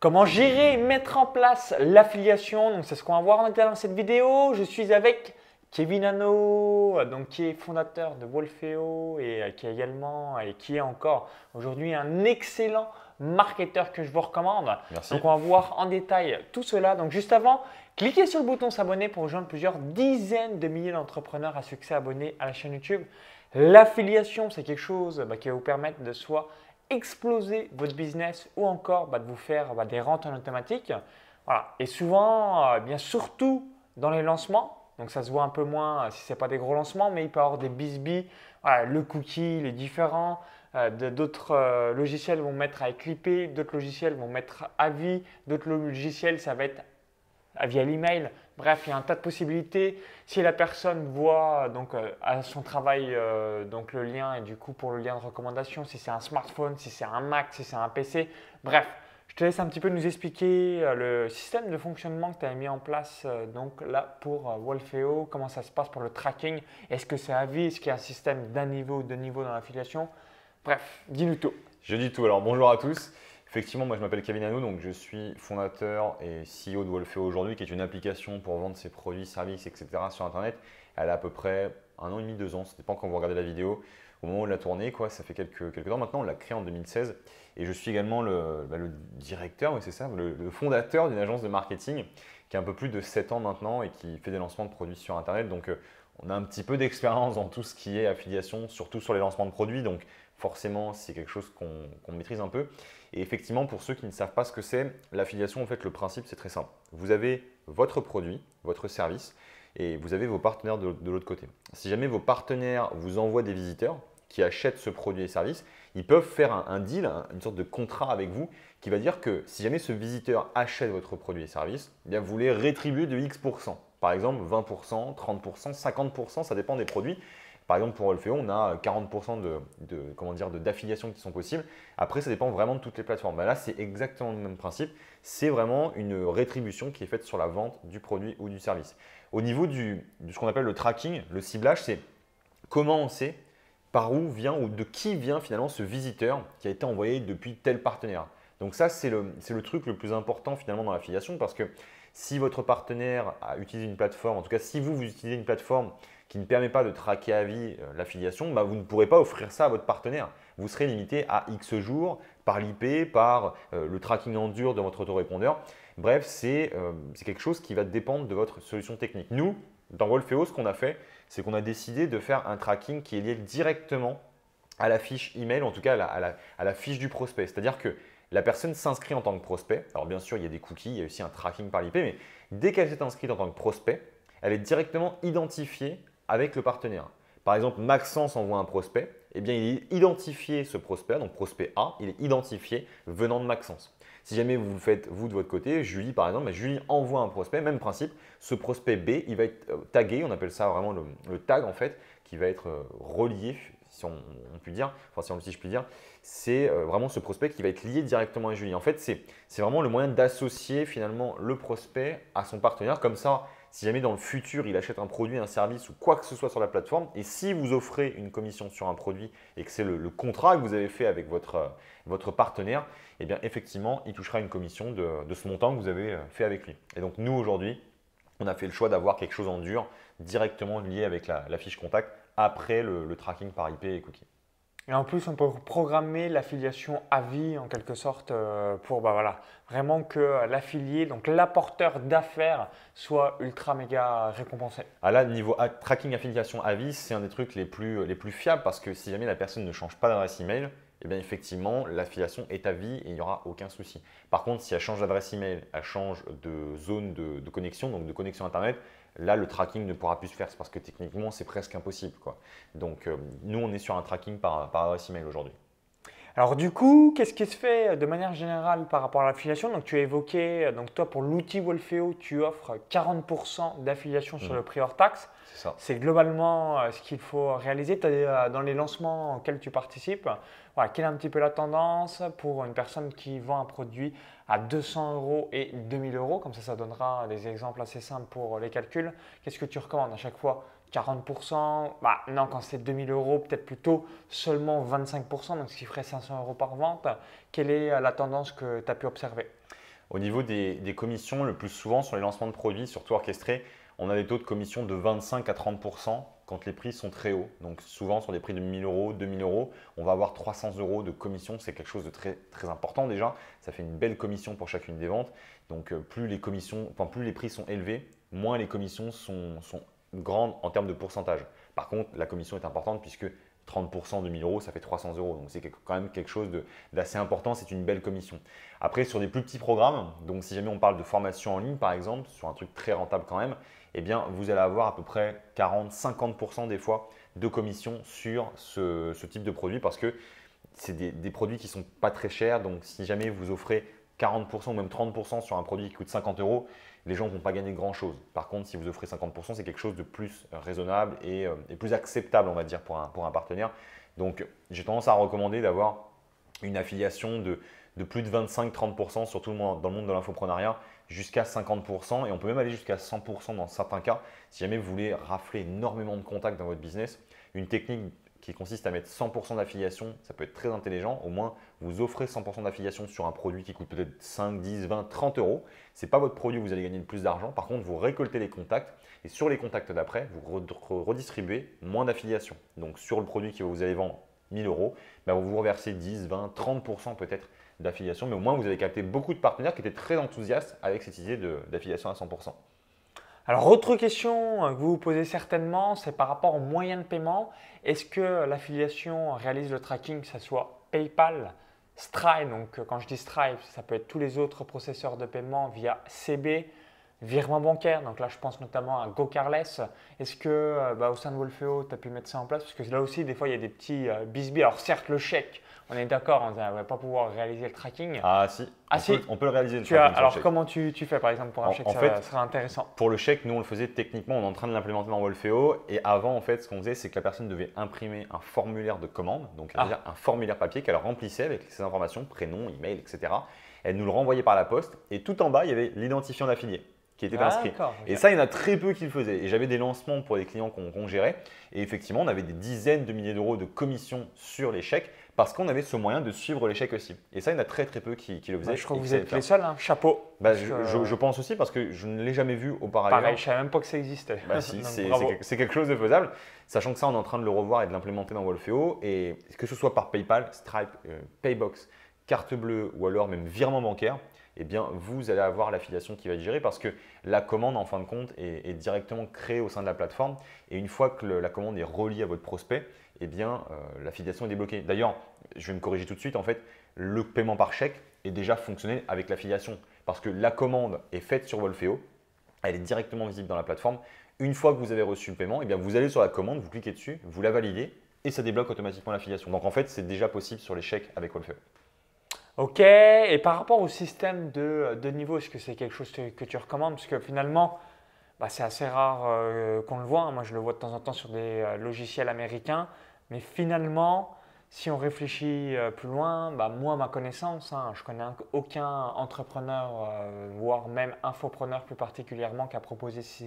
Comment gérer et mettre en place l'affiliation Donc c'est ce qu'on va voir dans cette vidéo. Je suis avec Kevin Hano, donc qui est fondateur de Wolfeo et euh, qui est également et qui est encore aujourd'hui un excellent marketeur que je vous recommande. Merci. Donc on va voir en détail tout cela. Donc juste avant, cliquez sur le bouton s'abonner pour rejoindre plusieurs dizaines de milliers d'entrepreneurs à succès abonnés à la chaîne YouTube. L'affiliation, c'est quelque chose bah, qui va vous permettre de soit exploser votre business ou encore bah, de vous faire bah, des rentes en automatique. Voilà. Et souvent, euh, bien surtout dans les lancements, donc ça se voit un peu moins euh, si ce n'est pas des gros lancements, mais il peut y avoir des. Voilà, le cookie, il est différent. Euh, d'autres logiciels vont mettre à clipper, d'autres logiciels vont mettre à vie, d'autres logiciels ça va être via l'email. Bref, il y a un tas de possibilités. Si la personne voit donc à son travail donc le lien et du coup pour le lien de recommandation, si c'est un smartphone, si c'est un Mac, si c'est un PC, bref, je te laisse un petit peu nous expliquer le système de fonctionnement que tu as mis en place donc là pour Wolfeo, comment ça se passe pour le tracking, est-ce que c'est à vie, est-ce qu'il y a un système d'un niveau ou deux niveaux dans l'affiliation? Bref, dis-nous tout. Je dis tout. Alors bonjour à tous. Effectivement, moi je m'appelle Kevin Hanou, donc je suis fondateur et CEO de Wolfeo aujourd'hui, qui est une application pour vendre ses produits, services, etc. sur Internet. Elle a à peu près un an et demi, deux ans, ça dépend quand vous regardez la vidéo. Au moment où elle a tourné, quoi, ça fait quelques, quelques temps maintenant, on l'a créée en 2016. Et je suis également le, bah, directeur, oui c'est ça, le, le fondateur d'une agence de marketing qui a un peu plus de 7 ans maintenant et qui fait des lancements de produits sur Internet. Donc euh, on a un petit peu d'expérience dans tout ce qui est affiliation, surtout sur les lancements de produits. Donc forcément, c'est quelque chose qu'on maîtrise un peu. Et effectivement, pour ceux qui ne savent pas ce que c'est, l'affiliation, en fait, le principe, c'est très simple. Vous avez votre produit, votre service, et vous avez vos partenaires de, l'autre côté. Si jamais vos partenaires vous envoient des visiteurs qui achètent ce produit et service, ils peuvent faire un, deal, une sorte de contrat avec vous qui va dire que si jamais ce visiteur achète votre produit et service, eh bien vous les rétribuez de X%. Par exemple, 20%, 30%, 50%, ça dépend des produits. Par exemple, pour Olfeo, on a 40% de, d'affiliations qui sont possibles. Après, ça dépend vraiment de toutes les plateformes. Ben là, c'est exactement le même principe. C'est vraiment une rétribution qui est faite sur la vente du produit ou du service. Au niveau de ce qu'on appelle le tracking, le ciblage, c'est comment on sait par où vient ou de qui vient finalement ce visiteur qui a été envoyé depuis tel partenaire. Donc ça, c'est le, le, truc le plus important finalement dans l'affiliation parce que si votre partenaire a utilisé une plateforme, en tout cas si vous, vous utilisez une plateforme qui ne permet pas de traquer à vie euh, l'affiliation, bah, vous ne pourrez pas offrir ça à votre partenaire. Vous serez limité à X jours par l'IP, par euh, le tracking en dur de votre autorépondeur. Bref, euh, c'est quelque chose qui va dépendre de votre solution technique. Nous, dans Wolfeo, ce qu'on a fait, c'est qu'on a décidé de faire un tracking qui est lié directement à la fiche email, en tout cas à la, à la fiche du prospect. C'est-à-dire que la personne s'inscrit en tant que prospect. Alors bien sûr, il y a des cookies, il y a aussi un tracking par l'IP, mais dès qu'elle s'est inscrite en tant que prospect, elle est directement identifiée avec le partenaire. Par exemple, Maxence envoie un prospect, eh bien, il est identifié ce prospect, donc prospect A, il est identifié venant de Maxence. Si jamais vous le faites vous de votre côté, Julie par exemple, Julie envoie un prospect, même principe, ce prospect B, il va être euh, tagué, on appelle ça vraiment le, tag en fait, qui va être euh, relié, si on, peut dire, enfin si, on, si je puis dire, c'est euh, vraiment ce prospect qui va être lié directement à Julie. En fait, c'est vraiment le moyen d'associer finalement le prospect à son partenaire, comme ça, si jamais dans le futur il achète un produit, un service ou quoi que ce soit sur la plateforme, et si vous offrez une commission sur un produit et que c'est le, contrat que vous avez fait avec votre, euh, partenaire, eh effectivement, il touchera une commission de, ce montant que vous avez euh, fait avec lui. Et donc nous aujourd'hui, on a fait le choix d'avoir quelque chose en dur directement lié avec la, fiche contact après le, le tracking par IP et cookies. Et en plus, on peut programmer l'affiliation à vie en quelque sorte euh, pour bah, voilà, vraiment que l'affilié, donc l'apporteur d'affaires, soit ultra méga récompensé. Ah là, niveau tracking affiliation à vie, c'est un des trucs les plus, les plus fiables parce que si jamais la personne ne change pas d'adresse email, eh bien effectivement, l'affiliation est à vie et il n'y aura aucun souci. Par contre, si elle change d'adresse email, elle change de zone de connexion, donc de connexion Internet, Là, le tracking ne pourra plus se faire parce que techniquement, c'est presque impossible. Quoi. Donc, euh, nous, on est sur un tracking par, par adresse email aujourd'hui. Alors du coup, qu'est-ce qui se fait de manière générale par rapport à l'affiliation? Donc tu as évoqué, donc toi pour l'outil Wolfeo, tu offres 40% d'affiliation sur mmh. le prix hors taxe. C'est ça. C'est globalement euh, ce qu'il faut réaliser. Euh, dans les lancements auxquels tu participes, voilà, quelle est un petit peu la tendance pour une personne qui vend un produit à 200 euros et 2000 euros? Comme ça, ça donnera des exemples assez simples pour les calculs. Qu'est-ce que tu recommandes à chaque fois 40%, bah non, quand c'est 2000 euros, peut-être plutôt seulement 25%, donc ce qui ferait 500 euros par vente. Quelle est la tendance que tu as pu observer? Au niveau des, commissions, le plus souvent sur les lancements de produits, surtout orchestrés, on a des taux de commission de 25 à 30% quand les prix sont très hauts. Donc souvent sur des prix de 1000 euros, 2000 euros, on va avoir 300 euros de commission. C'est quelque chose de très, très important déjà. Ça fait une belle commission pour chacune des ventes. Donc euh, plus les commissions, enfin, plus les prix sont élevés, moins les commissions sont, sont grandes en termes de pourcentage. Par contre, la commission est importante puisque 30% de 1000 euros, ça fait 300 euros. Donc c'est quand même quelque chose d'assez important, c'est une belle commission. Après, sur des plus petits programmes, donc si jamais on parle de formation en ligne par exemple, sur un truc très rentable quand même, eh bien vous allez avoir à peu près 40-50% des fois de commission sur ce, type de produit parce que c'est des, des, produits qui ne sont pas très chers. Donc si jamais vous offrez 40% ou même 30% sur un produit qui coûte 50 euros, les gens ne vont pas gagner grand-chose. Par contre, si vous offrez 50%, c'est quelque chose de plus raisonnable euh, et, plus acceptable, on va dire, pour un, pour un partenaire. Donc, j'ai tendance à recommander d'avoir une affiliation de, plus de 25-30% sur tout le monde, dans le monde de l'infoprenariat jusqu'à 50% et on peut même aller jusqu'à 100% dans certains cas si jamais vous voulez rafler énormément de contacts dans votre business. Une technique qui consiste à mettre 100% d'affiliation, ça peut être très intelligent. Au moins, vous offrez 100% d'affiliation sur un produit qui coûte peut-être 5, 10, 20, 30 euros. Ce n'est pas votre produit où vous allez gagner le plus d'argent. Par contre, vous récoltez les contacts et sur les contacts d'après, vous redistribuez moins d'affiliation. Donc, sur le produit que vous allez vendre 1000 euros, vous vous reversez 10, 20, 30% peut-être d'affiliation. Mais au moins, vous avez capté beaucoup de partenaires qui étaient très enthousiastes avec cette idée d'affiliation à 100%. Alors, autre question que vous vous posez certainement, c'est par rapport aux moyens de paiement. Est-ce que l'affiliation réalise le tracking, que ce soit PayPal, Stripe, donc quand je dis Stripe, ça peut être tous les autres processeurs de paiement via CB, virement bancaire. Donc là, je pense notamment à GoCarless. Est-ce que bah, au sein de Wolfeo, tu as pu mettre ça en place? Parce que là aussi, des fois, il y a des petits euh, bisbis. Alors certes, le chèque, on est d'accord, on ne va pas pouvoir réaliser le tracking. Ah si, ah, on, si. Peut, on peut le réaliser le tracking. alors comment tu, fais par exemple pour un chèque? en fait, ça sera intéressant. Pour le chèque, nous on le faisait techniquement, on est en train de l'implémenter dans Wolfeo. Et avant, en fait, ce qu'on faisait, c'est que la personne devait imprimer un formulaire de commande, donc ah. un formulaire papier qu'elle remplissait avec ses informations, prénom, email, etc. Elle nous le renvoyait par la poste. Et tout en bas, il y avait l'identifiant d'affilié qui était inscrit. Et ça, il y en a très peu qui le faisaient. Et j'avais des lancements pour les clients qu'on gérait. Et effectivement, on avait des dizaines de milliers d'euros de commissions sur les chèques parce qu'on avait ce moyen de suivre les chèques aussi. Et ça, il y en a très très peu qui, le faisaient. Bah, je crois que vous êtes les seuls, hein. chapeau. Bah, je, pense aussi parce que je ne l'ai jamais vu auparavant. Pareil, je ne savais même pas que ça existait. Bah, si, c'est quelque chose de faisable. Sachant que ça, on est en train de le revoir et de l'implémenter dans Wolfeo. Et que ce soit par PayPal, Stripe, euh, Paybox, carte bleue ou alors même virement bancaire, eh vous allez avoir l'affiliation qui va être gérée parce que la commande, en fin de compte, est, directement créée au sein de la plateforme. Et une fois que la commande est reliée à votre prospect, eh bien, euh, l'affiliation est débloquée. D'ailleurs, je vais me corriger tout de suite. En fait, le paiement par chèque est déjà fonctionné avec l'affiliation parce que la commande est faite sur Wolfeo. Elle est directement visible dans la plateforme. Une fois que vous avez reçu le paiement, eh bien, vous allez sur la commande, vous cliquez dessus, vous la validez et ça débloque automatiquement l'affiliation. Donc en fait, c'est déjà possible sur les chèques avec Wolfeo. Ok, et par rapport au système de, de niveau, est-ce que c'est quelque chose que, tu recommandes? Parce que finalement, bah, c'est assez rare euh, qu'on le voit. Hein. Moi, je le vois de temps en temps sur des euh, logiciels américains. Mais finalement, si on réfléchit euh, plus loin, bah, moi, ma connaissance, hein, je connais aucun entrepreneur, voire même infopreneur plus particulièrement, qui a proposé ce,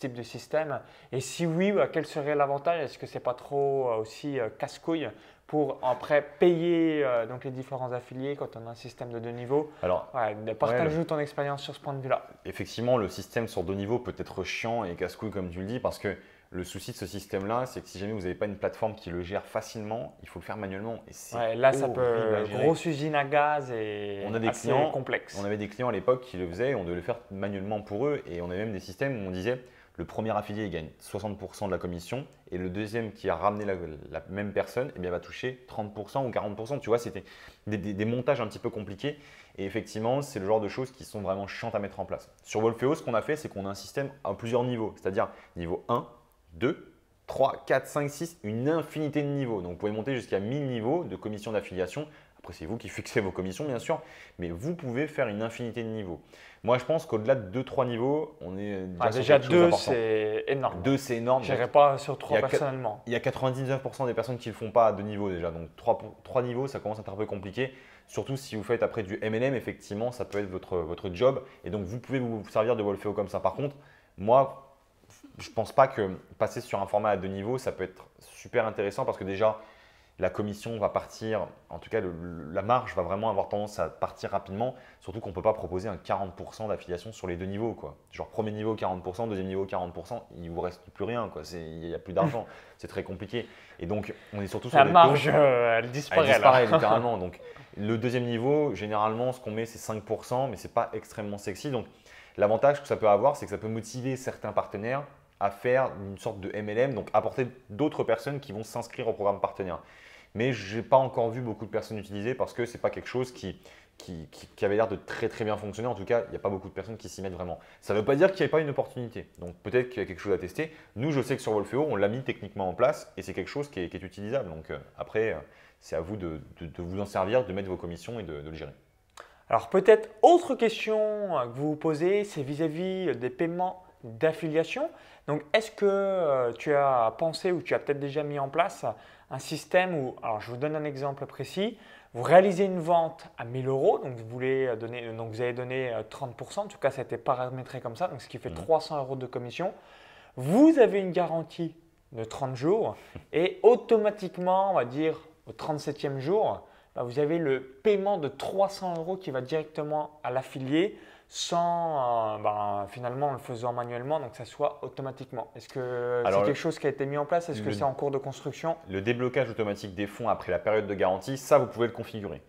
type de système. Et si oui, bah, quel serait l'avantage? Est-ce que c'est pas trop aussi casse-couille? Pour après payer donc les différents affiliés quand on a un système de deux niveaux Alors, partage-nous ton expérience sur ce point de vue-là. Effectivement, le système sur deux niveaux peut être chiant et casse-couille comme tu le dis parce que le souci de ce système-là, c'est que si jamais vous n'avez pas une plateforme qui le gère facilement, il faut le faire manuellement. Et là, ça peut grosse usine à gaz et on a des assez clients, complexe. On avait des clients à l'époque qui le faisaient, on devait le faire manuellement pour eux, et on avait même des systèmes où on disait le premier affilié gagne 60% de la commission et le deuxième qui a ramené la, même personne eh bien, va toucher 30% ou 40%. Tu vois, c'était des, montages un petit peu compliqués et effectivement, c'est le genre de choses qui sont vraiment chiantes à mettre en place. Sur Wolfeo, ce qu'on a fait, c'est qu'on a un système à plusieurs niveaux, c'est-à-dire niveau 1, 2, 3, 4, 5, 6, une infinité de niveaux. Donc vous pouvez monter jusqu'à 1000 niveaux de commission d'affiliation après, c'est vous qui fixez vos commissions, bien sûr, mais vous pouvez faire une infinité de niveaux. Moi, je pense qu'au-delà de 2-3 niveaux, on est déjà, ah, déjà 2, c'est énorme. 2, c'est énorme. Je n'irai pas sur 3 personnellement. Il y a 99% des personnes qui ne le font pas à 2 niveaux déjà. Donc 3, 3 niveaux, ça commence à être un peu compliqué. Surtout si vous faites après du MLM, effectivement, ça peut être votre, votre job. Et donc, vous pouvez vous servir de Wolfeo comme ça. Par contre, moi, je ne pense pas que passer sur un format à deux niveaux, ça peut être super intéressant parce que déjà, la commission va partir, en tout cas la marge va vraiment avoir tendance à partir rapidement, surtout qu'on ne peut pas proposer un 40% d'affiliation sur les deux niveaux. Quoi. Genre premier niveau 40%, deuxième niveau 40%, il ne vous reste plus rien, il n'y a plus d'argent, c'est très compliqué. Et donc on est surtout sur la marge, euh, elle disparaît. Elle disparaît littéralement. Donc le deuxième niveau, généralement ce qu'on met c'est 5%, mais ce n'est pas extrêmement sexy. Donc l'avantage que ça peut avoir, c'est que ça peut motiver certains partenaires à faire une sorte de MLM, donc apporter d'autres personnes qui vont s'inscrire au programme partenaire mais je n'ai pas encore vu beaucoup de personnes utiliser parce que ce n'est pas quelque chose qui, qui, avait l'air de très très bien fonctionner. En tout cas, il n'y a pas beaucoup de personnes qui s'y mettent vraiment. Ça ne veut pas dire qu'il n'y a pas une opportunité. Donc peut-être qu'il y a quelque chose à tester. Nous, je sais que sur Wolfeo, on l'a mis techniquement en place et c'est quelque chose qui est, utilisable. Donc euh, après, euh, c'est à vous de, vous en servir, de mettre vos commissions et de, le gérer. Alors peut-être autre question euh, que vous vous posez, c'est vis-à-vis des paiements d'affiliation. Donc est-ce que tu as pensé ou tu as peut-être déjà mis en place un système où, alors je vous donne un exemple précis, vous réalisez une vente à 1000 euros, donc vous, voulez donner, donc vous avez donné 30%, en tout cas ça a été paramétré comme ça, donc ce qui fait 300 mmh. euros de commission. Vous avez une garantie de 30 jours et automatiquement, on va dire au 37e jour, bah, vous avez le paiement de 300 euros qui va directement à l'affilié sans euh, ben, finalement en le faisant manuellement, donc ça soit automatiquement. Est-ce que c'est quelque chose qui a été mis en place? Est-ce que c'est en cours de construction? Le déblocage automatique des fonds après la période de garantie, ça vous pouvez le configurer.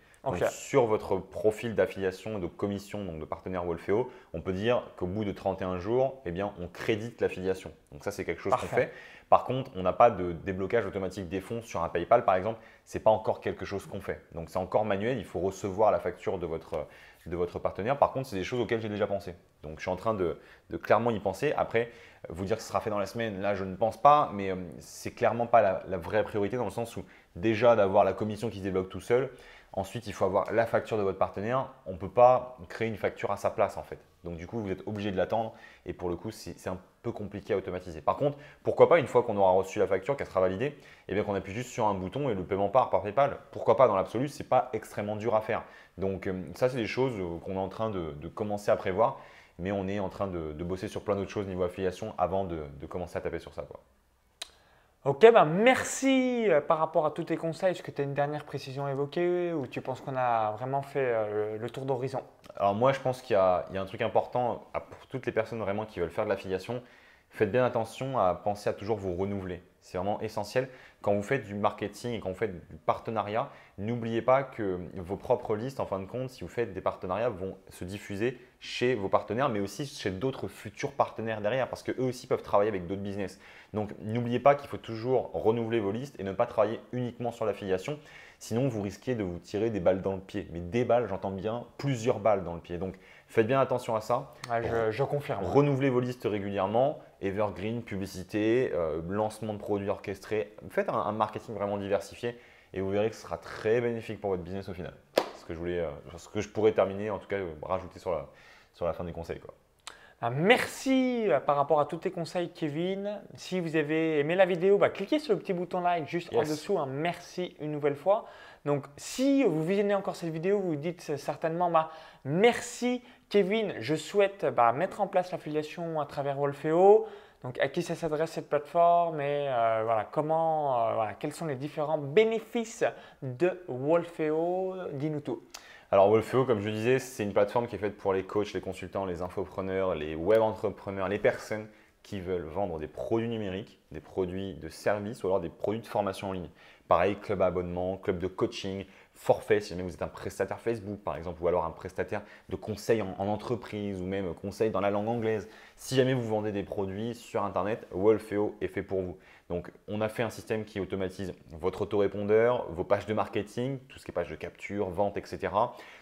sur votre profil d'affiliation de commission donc de partenaire Wolfeo, on peut dire qu'au bout de 31 jours, eh bien, on crédite l'affiliation. Donc ça, c'est quelque chose qu'on fait. Par contre, on n'a pas de déblocage automatique des fonds sur un PayPal, par exemple. Ce n'est pas encore quelque chose qu'on fait. Donc c'est encore manuel. Il faut recevoir la facture de votre, de votre partenaire. Par contre, c'est des choses auxquelles j'ai déjà pensé. Donc, je suis en train de, clairement y penser. Après, vous dire que ce sera fait dans la semaine, là, je ne pense pas, mais euh, c'est clairement pas la, vraie priorité dans le sens où déjà d'avoir la commission qui se débloque tout seul. Ensuite, il faut avoir la facture de votre partenaire. On ne peut pas créer une facture à sa place en fait. Donc du coup, vous êtes obligé de l'attendre et pour le coup, c'est un compliqué à automatiser. Par contre, pourquoi pas, une fois qu'on aura reçu la facture, qu'elle sera validée, et eh bien qu'on appuie juste sur un bouton et le paiement part par PayPal. Pourquoi pas dans l'absolu, ce n'est pas extrêmement dur à faire. Donc euh, ça, c'est des choses euh, qu'on est en train de, commencer à prévoir, mais on est en train de, bosser sur plein d'autres choses niveau affiliation avant de, commencer à taper sur ça. Quoi. Ok, ben merci euh, par rapport à tous tes conseils. Est-ce que tu as une dernière précision à évoquer ou tu penses qu'on a vraiment fait le tour d'horizon? Alors moi, je pense qu'il y, a un truc important pour toutes les personnes vraiment qui veulent faire de l'affiliation. Faites bien attention à penser à toujours vous renouveler. C'est vraiment essentiel. Quand vous faites du marketing et quand vous faites du partenariat, n'oubliez pas que vos propres listes, en fin de compte, si vous faites des partenariats, vont se diffuser chez vos partenaires, mais aussi chez d'autres futurs partenaires derrière, parce qu'eux aussi peuvent travailler avec d'autres business. Donc n'oubliez pas qu'il faut toujours renouveler vos listes et ne pas travailler uniquement sur l'affiliation. Sinon, vous risquez de vous tirer des balles dans le pied. Mais des balles, j'entends bien plusieurs balles dans le pied. Donc faites bien attention à ça. je confirme. Renouvelez vos listes régulièrement evergreen, publicité, euh, lancement de produits orchestrés. Faites un, marketing vraiment diversifié et vous verrez que ce sera très bénéfique pour votre business au final. Ce que je, voulais, euh, ce que je pourrais terminer, en tout cas, rajouter sur la, sur la fin des conseils. Quoi. Ah, merci euh, par rapport à tous tes conseils, Kevin. Si vous avez aimé la vidéo, bah, cliquez sur le petit bouton like juste en dessous. Hein. Merci une nouvelle fois. Donc, si vous visionnez encore cette vidéo, vous dites certainement bah, merci Kevin, je souhaite bah, mettre en place l'affiliation à travers Wolfeo. Donc, à qui ça s'adresse cette plateforme et euh, voilà, comment, euh, quels sont les différents bénéfices de Wolfeo Dis-nous tout. Alors, Wolfeo, comme je disais, c'est une plateforme qui est faite pour les coachs, les consultants, les infopreneurs, les web entrepreneurs, les personnes qui veulent vendre des produits numériques, des produits de service ou alors des produits de formation en ligne. Pareil, club abonnement, club de coaching, forfait si jamais vous êtes un prestataire Facebook par exemple ou alors un prestataire de conseil en, entreprise ou même conseil dans la langue anglaise. Si jamais vous vendez des produits sur Internet, Wolfeo est fait pour vous. Donc on a fait un système qui automatise votre autorépondeur, vos pages de marketing, tout ce qui est pages de capture, vente, etc.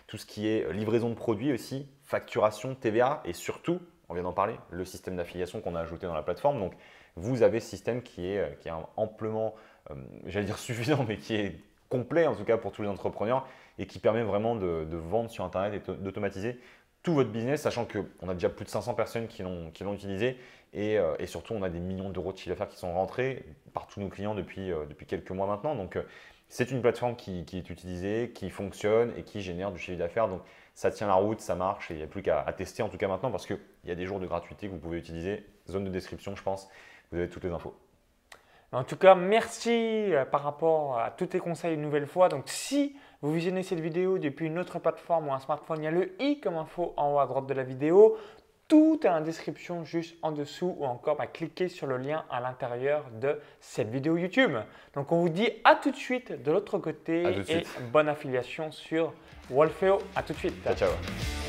Tout ce qui est livraison de produits aussi, facturation, TVA et surtout, on vient d'en parler, le système d'affiliation qu'on a ajouté dans la plateforme. Donc vous avez ce système qui est, qui est amplement, euh, j'allais dire suffisant, mais qui est complet, en tout cas pour tous les entrepreneurs, et qui permet vraiment de, vendre sur Internet et d'automatiser tout votre business, sachant qu'on a déjà plus de 500 personnes qui l'ont utilisé euh, et, surtout on a des millions d'euros de chiffre d'affaires qui sont rentrés par tous nos clients depuis, euh, depuis quelques mois maintenant. Donc euh, c'est une plateforme qui, est utilisée, qui fonctionne et qui génère du chiffre d'affaires. Donc ça tient la route, ça marche et il n'y a plus qu'à tester en tout cas maintenant parce qu'il y a des jours de gratuité que vous pouvez utiliser. Zone de description, je pense, vous avez toutes les infos. En tout cas, merci euh, par rapport à tous tes conseils une nouvelle fois. Donc, si vous visionnez cette vidéo depuis une autre plateforme ou un smartphone, il y a le i comme info en haut à droite de la vidéo. Tout est en description juste en dessous ou encore bah, cliquez sur le lien à l'intérieur de cette vidéo YouTube. Donc on vous dit à tout de suite de l'autre côté et bonne affiliation sur Wolfeo. À tout de suite. Ciao, ciao.